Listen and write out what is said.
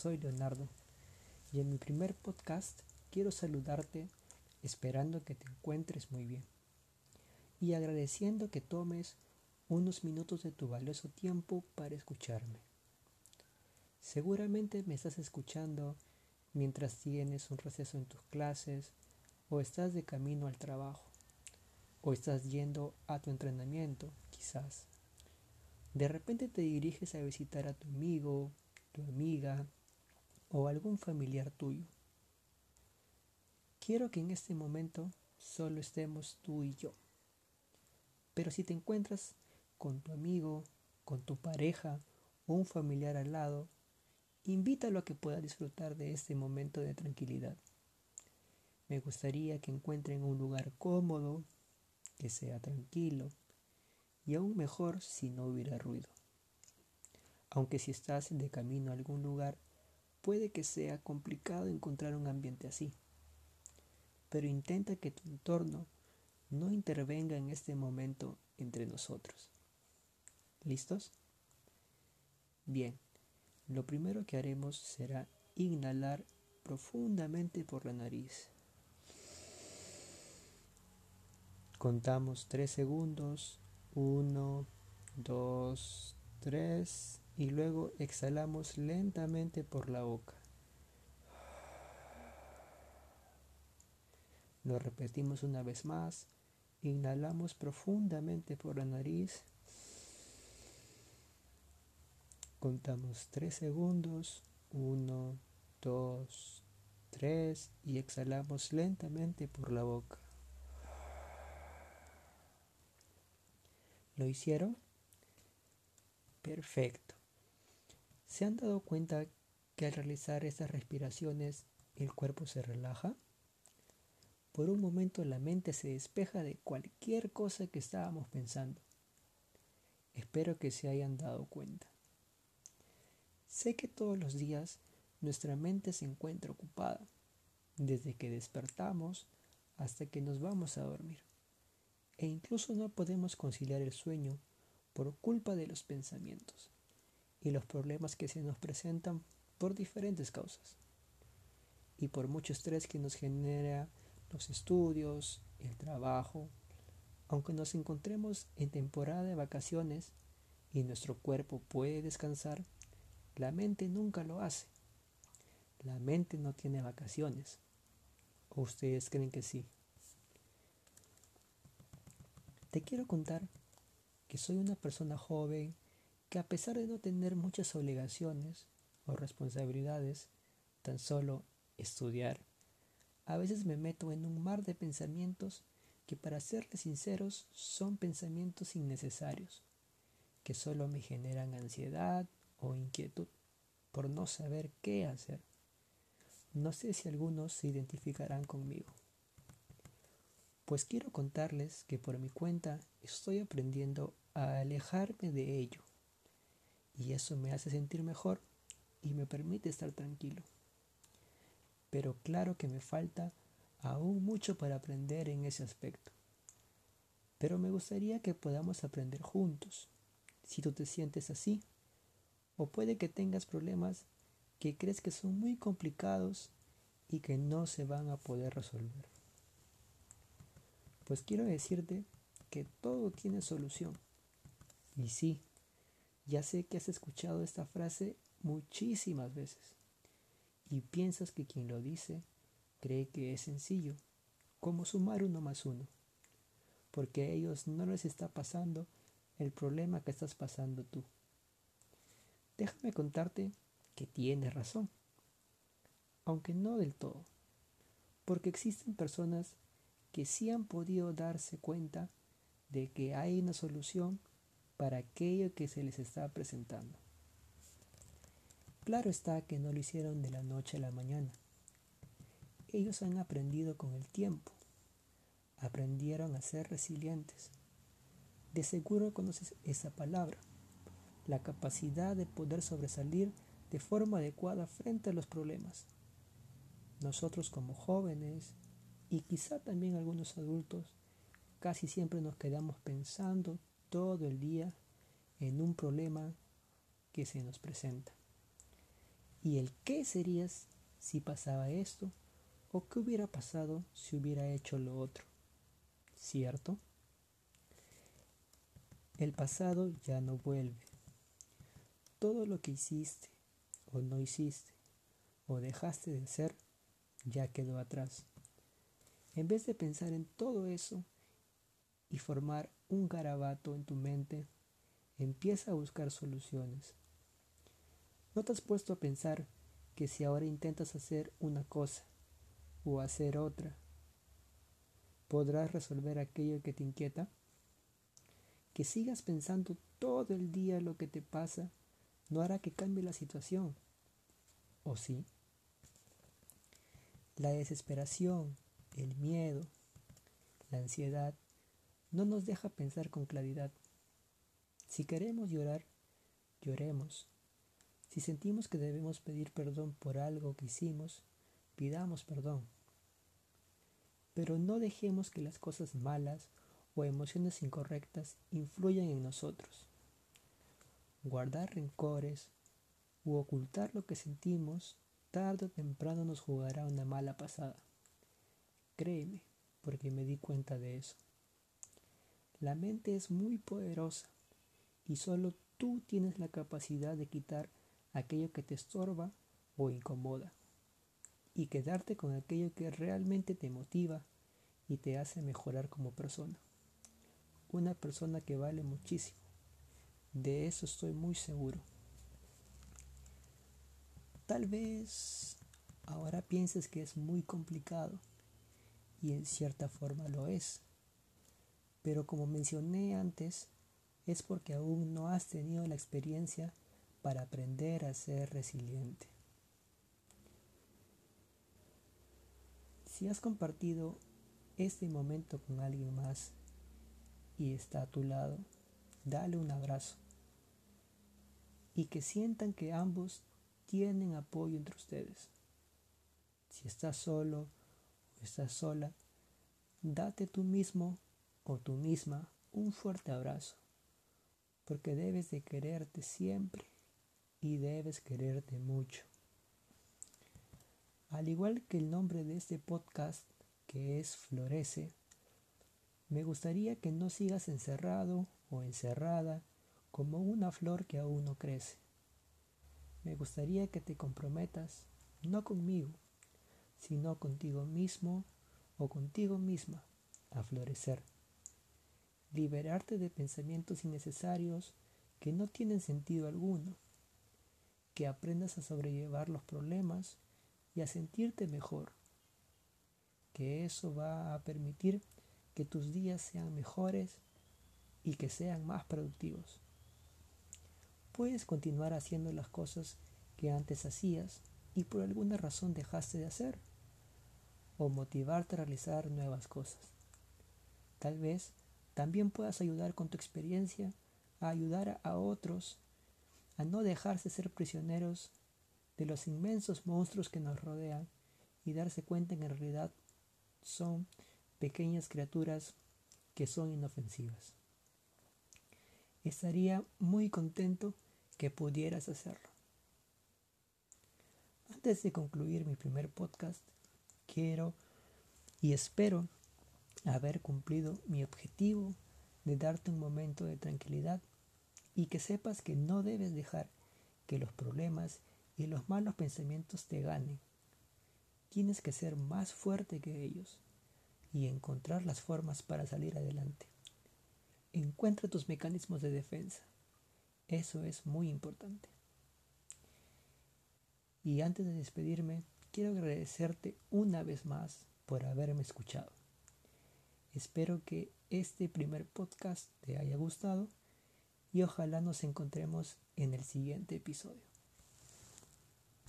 soy Leonardo y en mi primer podcast quiero saludarte esperando que te encuentres muy bien y agradeciendo que tomes unos minutos de tu valioso tiempo para escucharme. Seguramente me estás escuchando mientras tienes un receso en tus clases o estás de camino al trabajo o estás yendo a tu entrenamiento, quizás. De repente te diriges a visitar a tu amigo, tu amiga o algún familiar tuyo. Quiero que en este momento solo estemos tú y yo. Pero si te encuentras con tu amigo, con tu pareja o un familiar al lado, invítalo a que pueda disfrutar de este momento de tranquilidad. Me gustaría que encuentren un lugar cómodo, que sea tranquilo y aún mejor si no hubiera ruido aunque si estás de camino a algún lugar, puede que sea complicado encontrar un ambiente así. Pero intenta que tu entorno no intervenga en este momento entre nosotros. ¿Listos? Bien, lo primero que haremos será inhalar profundamente por la nariz. Contamos tres segundos. Uno, dos, tres y luego exhalamos lentamente por la boca. Lo repetimos una vez más. Inhalamos profundamente por la nariz. Contamos 3 segundos. 1, 2, 3 y exhalamos lentamente por la boca. ¿Lo hicieron? Perfecto. ¿Se han dado cuenta que al realizar estas respiraciones el cuerpo se relaja? Por un momento la mente se despeja de cualquier cosa que estábamos pensando. Espero que se hayan dado cuenta. Sé que todos los días nuestra mente se encuentra ocupada, desde que despertamos hasta que nos vamos a dormir. E incluso no podemos conciliar el sueño por culpa de los pensamientos y los problemas que se nos presentan por diferentes causas y por mucho estrés que nos genera los estudios, el trabajo, aunque nos encontremos en temporada de vacaciones y nuestro cuerpo puede descansar, la mente nunca lo hace. La mente no tiene vacaciones. ¿O ustedes creen que sí? Te quiero contar que soy una persona joven que a pesar de no tener muchas obligaciones o responsabilidades, tan solo estudiar, a veces me meto en un mar de pensamientos que para serles sinceros son pensamientos innecesarios, que solo me generan ansiedad o inquietud por no saber qué hacer. No sé si algunos se identificarán conmigo. Pues quiero contarles que por mi cuenta estoy aprendiendo a alejarme de ello y eso me hace sentir mejor y me permite estar tranquilo. Pero claro que me falta aún mucho para aprender en ese aspecto. Pero me gustaría que podamos aprender juntos, si tú te sientes así, o puede que tengas problemas que crees que son muy complicados y que no se van a poder resolver. Pues quiero decirte que todo tiene solución. Y sí, ya sé que has escuchado esta frase muchísimas veces y piensas que quien lo dice cree que es sencillo, como sumar uno más uno, porque a ellos no les está pasando el problema que estás pasando tú. Déjame contarte que tienes razón, aunque no del todo, porque existen personas que sí han podido darse cuenta de que hay una solución para aquello que se les está presentando. Claro está que no lo hicieron de la noche a la mañana. Ellos han aprendido con el tiempo. Aprendieron a ser resilientes. De seguro conoces esa palabra. La capacidad de poder sobresalir de forma adecuada frente a los problemas. Nosotros como jóvenes y quizá también algunos adultos casi siempre nos quedamos pensando todo el día en un problema que se nos presenta. ¿Y el qué serías si pasaba esto? ¿O qué hubiera pasado si hubiera hecho lo otro? ¿Cierto? El pasado ya no vuelve. Todo lo que hiciste o no hiciste o dejaste de hacer ya quedó atrás. En vez de pensar en todo eso y formar un garabato en tu mente, empieza a buscar soluciones. ¿No te has puesto a pensar que si ahora intentas hacer una cosa o hacer otra, podrás resolver aquello que te inquieta? Que sigas pensando todo el día lo que te pasa no hará que cambie la situación. ¿O sí? La desesperación, el miedo, la ansiedad no nos deja pensar con claridad. Si queremos llorar, lloremos. Si sentimos que debemos pedir perdón por algo que hicimos, pidamos perdón. Pero no dejemos que las cosas malas o emociones incorrectas influyan en nosotros. Guardar rencores u ocultar lo que sentimos tarde o temprano nos jugará una mala pasada. Créeme, porque me di cuenta de eso. La mente es muy poderosa y solo tú tienes la capacidad de quitar aquello que te estorba o incomoda y quedarte con aquello que realmente te motiva y te hace mejorar como persona. Una persona que vale muchísimo. De eso estoy muy seguro. Tal vez ahora pienses que es muy complicado y en cierta forma lo es. Pero como mencioné antes, es porque aún no has tenido la experiencia para aprender a ser resiliente. Si has compartido este momento con alguien más y está a tu lado, dale un abrazo y que sientan que ambos tienen apoyo entre ustedes. Si estás solo o estás sola, date tú mismo o tú misma un fuerte abrazo, porque debes de quererte siempre y debes quererte mucho. Al igual que el nombre de este podcast, que es Florece, me gustaría que no sigas encerrado o encerrada como una flor que aún no crece. Me gustaría que te comprometas, no conmigo, sino contigo mismo o contigo misma, a florecer. Liberarte de pensamientos innecesarios que no tienen sentido alguno. Que aprendas a sobrellevar los problemas y a sentirte mejor. Que eso va a permitir que tus días sean mejores y que sean más productivos. Puedes continuar haciendo las cosas que antes hacías y por alguna razón dejaste de hacer, o motivarte a realizar nuevas cosas. Tal vez también puedas ayudar con tu experiencia a ayudar a otros a no dejarse ser prisioneros de los inmensos monstruos que nos rodean y darse cuenta que en realidad son pequeñas criaturas que son inofensivas. Estaría muy contento que pudieras hacerlo. Antes de concluir mi primer podcast, quiero y espero haber cumplido mi objetivo de darte un momento de tranquilidad y que sepas que no debes dejar que los problemas y los malos pensamientos te ganen. Tienes que ser más fuerte que ellos y encontrar las formas para salir adelante. Encuentra tus mecanismos de defensa. Eso es muy importante. Y antes de despedirme, quiero agradecerte una vez más por haberme escuchado. Espero que este primer podcast te haya gustado y ojalá nos encontremos en el siguiente episodio.